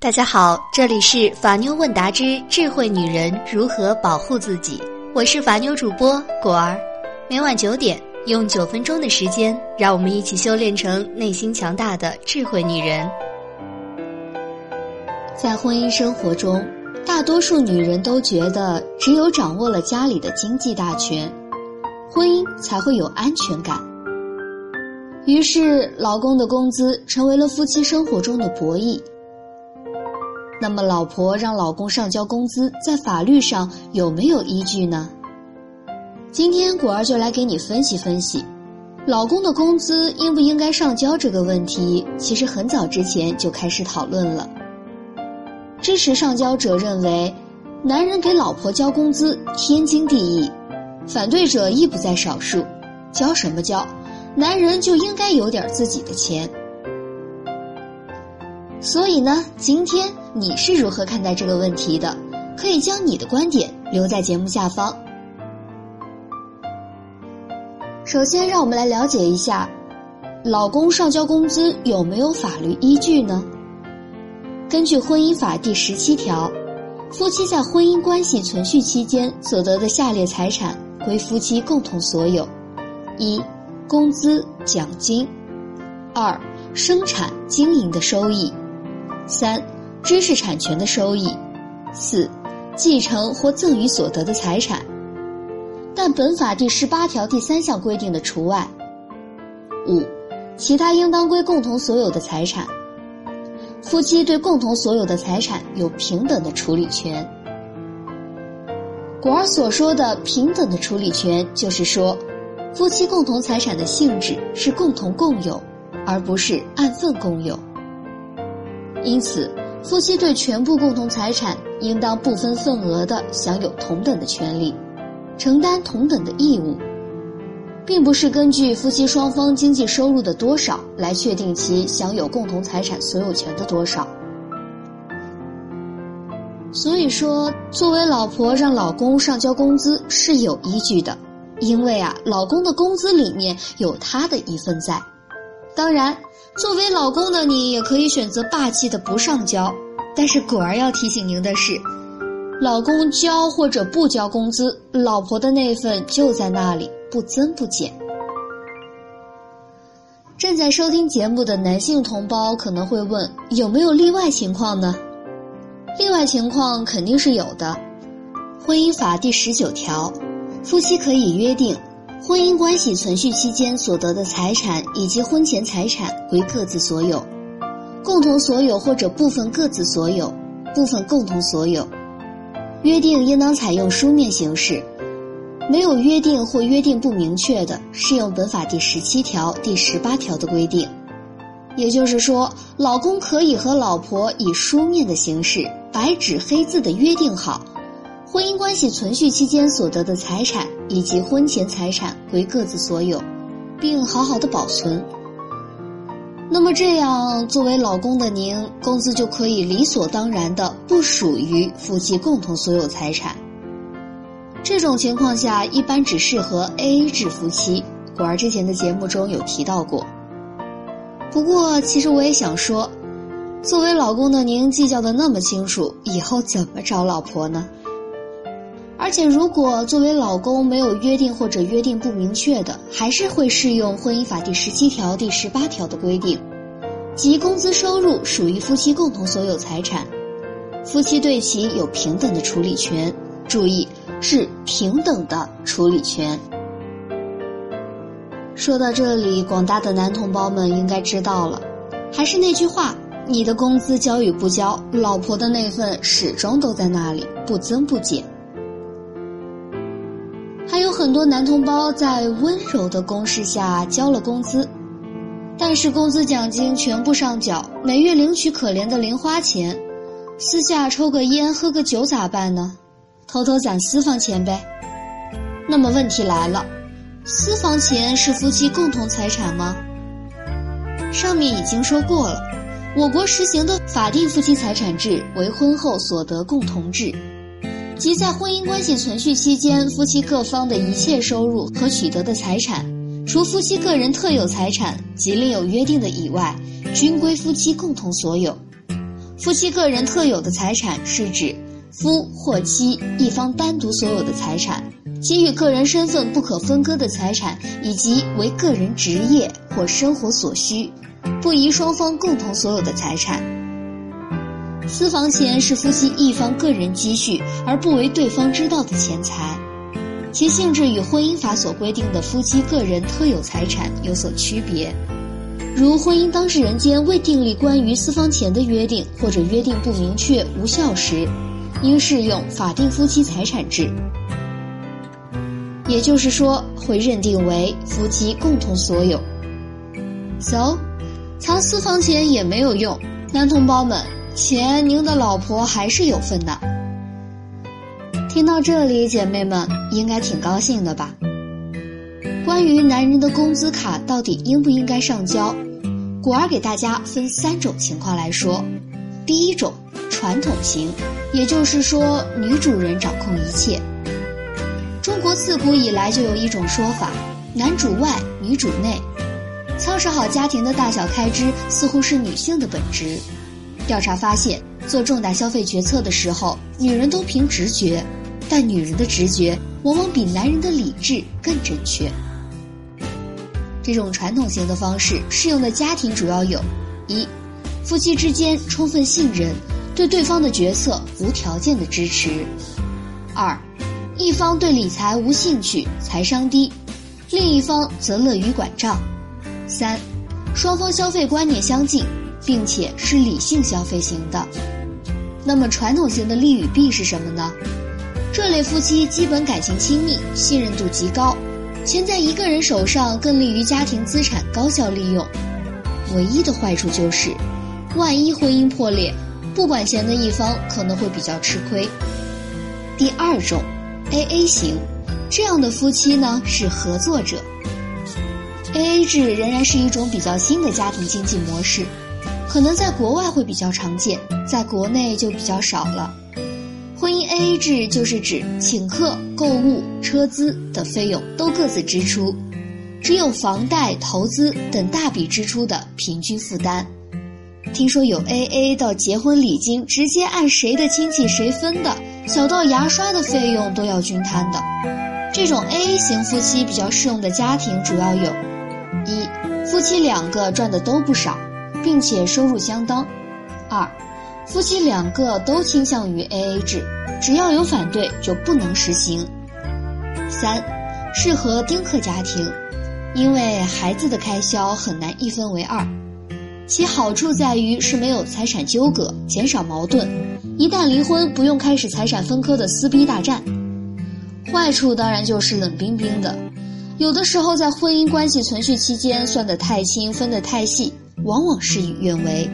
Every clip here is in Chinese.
大家好，这里是法妞问答之智慧女人如何保护自己，我是法妞主播果儿。每晚九点，用九分钟的时间，让我们一起修炼成内心强大的智慧女人。在婚姻生活中，大多数女人都觉得，只有掌握了家里的经济大权，婚姻才会有安全感。于是，老公的工资成为了夫妻生活中的博弈。那么，老婆让老公上交工资，在法律上有没有依据呢？今天果儿就来给你分析分析，老公的工资应不应该上交这个问题，其实很早之前就开始讨论了。支持上交者认为，男人给老婆交工资天经地义，反对者亦不在少数。交什么交？男人就应该有点自己的钱。所以呢，今天你是如何看待这个问题的？可以将你的观点留在节目下方。首先，让我们来了解一下，老公上交工资有没有法律依据呢？根据婚姻法第十七条，夫妻在婚姻关系存续期间所得的下列财产归夫妻共同所有：一、工资、奖金；二、生产经营的收益。三、知识产权的收益；四、继承或赠与所得的财产，但本法第十八条第三项规定的除外。五、其他应当归共同所有的财产。夫妻对共同所有的财产有平等的处理权。果儿所说的平等的处理权，就是说，夫妻共同财产的性质是共同共有，而不是按份共有。因此，夫妻对全部共同财产应当不分份额的享有同等的权利，承担同等的义务，并不是根据夫妻双方经济收入的多少来确定其享有共同财产所有权的多少。所以说，作为老婆让老公上交工资是有依据的，因为啊，老公的工资里面有他的一份在。当然。作为老公的你，也可以选择霸气的不上交，但是果儿要提醒您的是，老公交或者不交工资，老婆的那份就在那里，不增不减。正在收听节目的男性同胞可能会问，有没有例外情况呢？例外情况肯定是有的，《婚姻法》第十九条，夫妻可以约定。婚姻关系存续期间所得的财产以及婚前财产归各自所有，共同所有或者部分各自所有，部分共同所有。约定应当采用书面形式，没有约定或约定不明确的，适用本法第十七条、第十八条的规定。也就是说，老公可以和老婆以书面的形式，白纸黑字的约定好。婚姻关系存续期间所得的财产以及婚前财产归各自所有，并好好的保存。那么这样，作为老公的您，工资就可以理所当然的不属于夫妻共同所有财产。这种情况下，一般只适合 A A 制夫妻。果儿之前的节目中有提到过。不过，其实我也想说，作为老公的您计较的那么清楚，以后怎么找老婆呢？而且，如果作为老公没有约定或者约定不明确的，还是会适用婚姻法第十七条、第十八条的规定，即工资收入属于夫妻共同所有财产，夫妻对其有平等的处理权。注意，是平等的处理权。说到这里，广大的男同胞们应该知道了，还是那句话，你的工资交与不交，老婆的那份始终都在那里，不增不减。还有很多男同胞在温柔的攻势下交了工资，但是工资奖金全部上缴，每月领取可怜的零花钱，私下抽个烟喝个酒咋办呢？偷偷攒私房钱呗。那么问题来了，私房钱是夫妻共同财产吗？上面已经说过了，我国实行的法定夫妻财产制为婚后所得共同制。即在婚姻关系存续期间，夫妻各方的一切收入和取得的财产，除夫妻个人特有财产及另有约定的以外，均归夫妻共同所有。夫妻个人特有的财产是指夫或妻一方单独所有的财产，给予个人身份不可分割的财产，以及为个人职业或生活所需，不宜双方共同所有的财产。私房钱是夫妻一方个人积蓄而不为对方知道的钱财，其性质与婚姻法所规定的夫妻个人特有财产有所区别。如婚姻当事人间未订立关于私房钱的约定，或者约定不明确无效时，应适用法定夫妻财产制，也就是说，会认定为夫妻共同所有。So，藏私房钱也没有用，男同胞们，钱您的老婆还是有份的。听到这里，姐妹们应该挺高兴的吧？关于男人的工资卡到底应不应该上交？果儿给大家分三种情况来说，第一种传统型，也就是说女主人掌控一切。中国自古以来就有一种说法，男主外女主内，操持好家庭的大小开支似乎是女性的本职。调查发现，做重大消费决策的时候，女人都凭直觉，但女人的直觉往往比男人的理智更准确。这种传统型的方式适用的家庭主要有：一、夫妻之间充分信任，对对方的决策无条件的支持；二、一方对理财无兴趣，财商低，另一方则乐于管账；三、双方消费观念相近，并且是理性消费型的。那么传统型的利与弊是什么呢？这类夫妻基本感情亲密，信任度极高。钱在一个人手上更利于家庭资产高效利用，唯一的坏处就是，万一婚姻破裂，不管钱的一方可能会比较吃亏。第二种，A A 型，这样的夫妻呢是合作者。A A 制仍然是一种比较新的家庭经济模式，可能在国外会比较常见，在国内就比较少了。婚姻 A A 制就是指请客、购物、车资等费用都各自支出，只有房贷、投资等大笔支出的平均负担。听说有 A A 到结婚礼金直接按谁的亲戚谁分的，小到牙刷的费用都要均摊的。这种 A A 型夫妻比较适用的家庭主要有：一、夫妻两个赚的都不少，并且收入相当；二。夫妻两个都倾向于 A A 制，只要有反对就不能实行。三，适合丁克家庭，因为孩子的开销很难一分为二，其好处在于是没有财产纠葛，减少矛盾，一旦离婚不用开始财产分割的撕逼大战。坏处当然就是冷冰冰的，有的时候在婚姻关系存续期间算得太清，分得太细，往往事与愿违。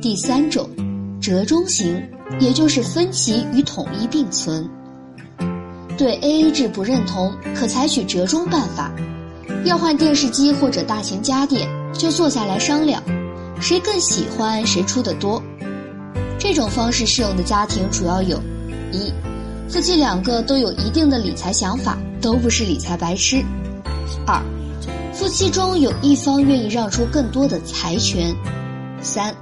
第三种，折中型，也就是分歧与统一并存。对 AA 制不认同，可采取折中办法。要换电视机或者大型家电，就坐下来商量，谁更喜欢谁出的多。这种方式适用的家庭主要有：一，夫妻两个都有一定的理财想法，都不是理财白痴；二，夫妻中有一方愿意让出更多的财权；三。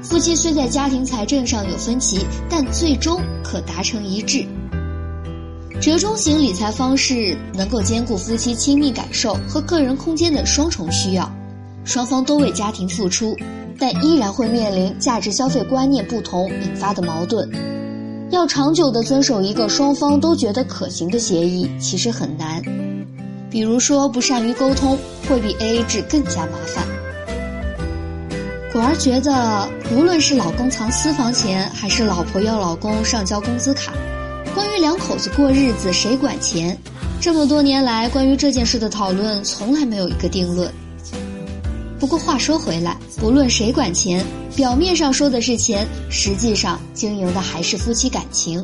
夫妻虽在家庭财政上有分歧，但最终可达成一致。折中型理财方式能够兼顾夫妻亲密感受和个人空间的双重需要，双方都为家庭付出，但依然会面临价值消费观念不同引发的矛盾。要长久地遵守一个双方都觉得可行的协议，其实很难。比如说，不善于沟通，会比 AA 制更加麻烦。果儿觉得，无论是老公藏私房钱，还是老婆要老公上交工资卡，关于两口子过日子谁管钱，这么多年来关于这件事的讨论从来没有一个定论。不过话说回来，不论谁管钱，表面上说的是钱，实际上经营的还是夫妻感情。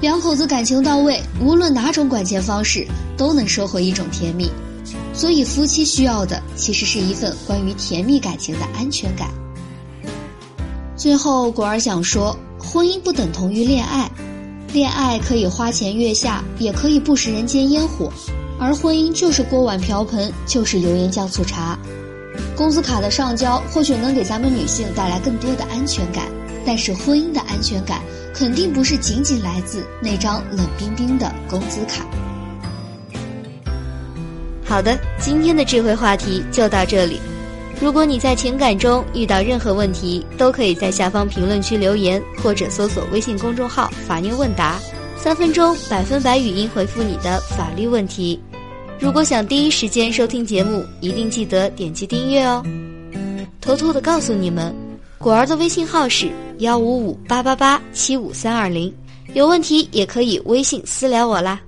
两口子感情到位，无论哪种管钱方式，都能收获一种甜蜜。所以，夫妻需要的其实是一份关于甜蜜感情的安全感。最后，果儿想说，婚姻不等同于恋爱，恋爱可以花前月下，也可以不食人间烟火，而婚姻就是锅碗瓢盆，就是油盐酱醋茶。工资卡的上交或许能给咱们女性带来更多的安全感，但是婚姻的安全感肯定不是仅仅来自那张冷冰冰的工资卡。好的，今天的智慧话题就到这里。如果你在情感中遇到任何问题，都可以在下方评论区留言，或者搜索微信公众号“法妞问答”，三分钟百分百语音回复你的法律问题。如果想第一时间收听节目，一定记得点击订阅哦。偷偷的告诉你们，果儿的微信号是幺五五八八八七五三二零，有问题也可以微信私聊我啦。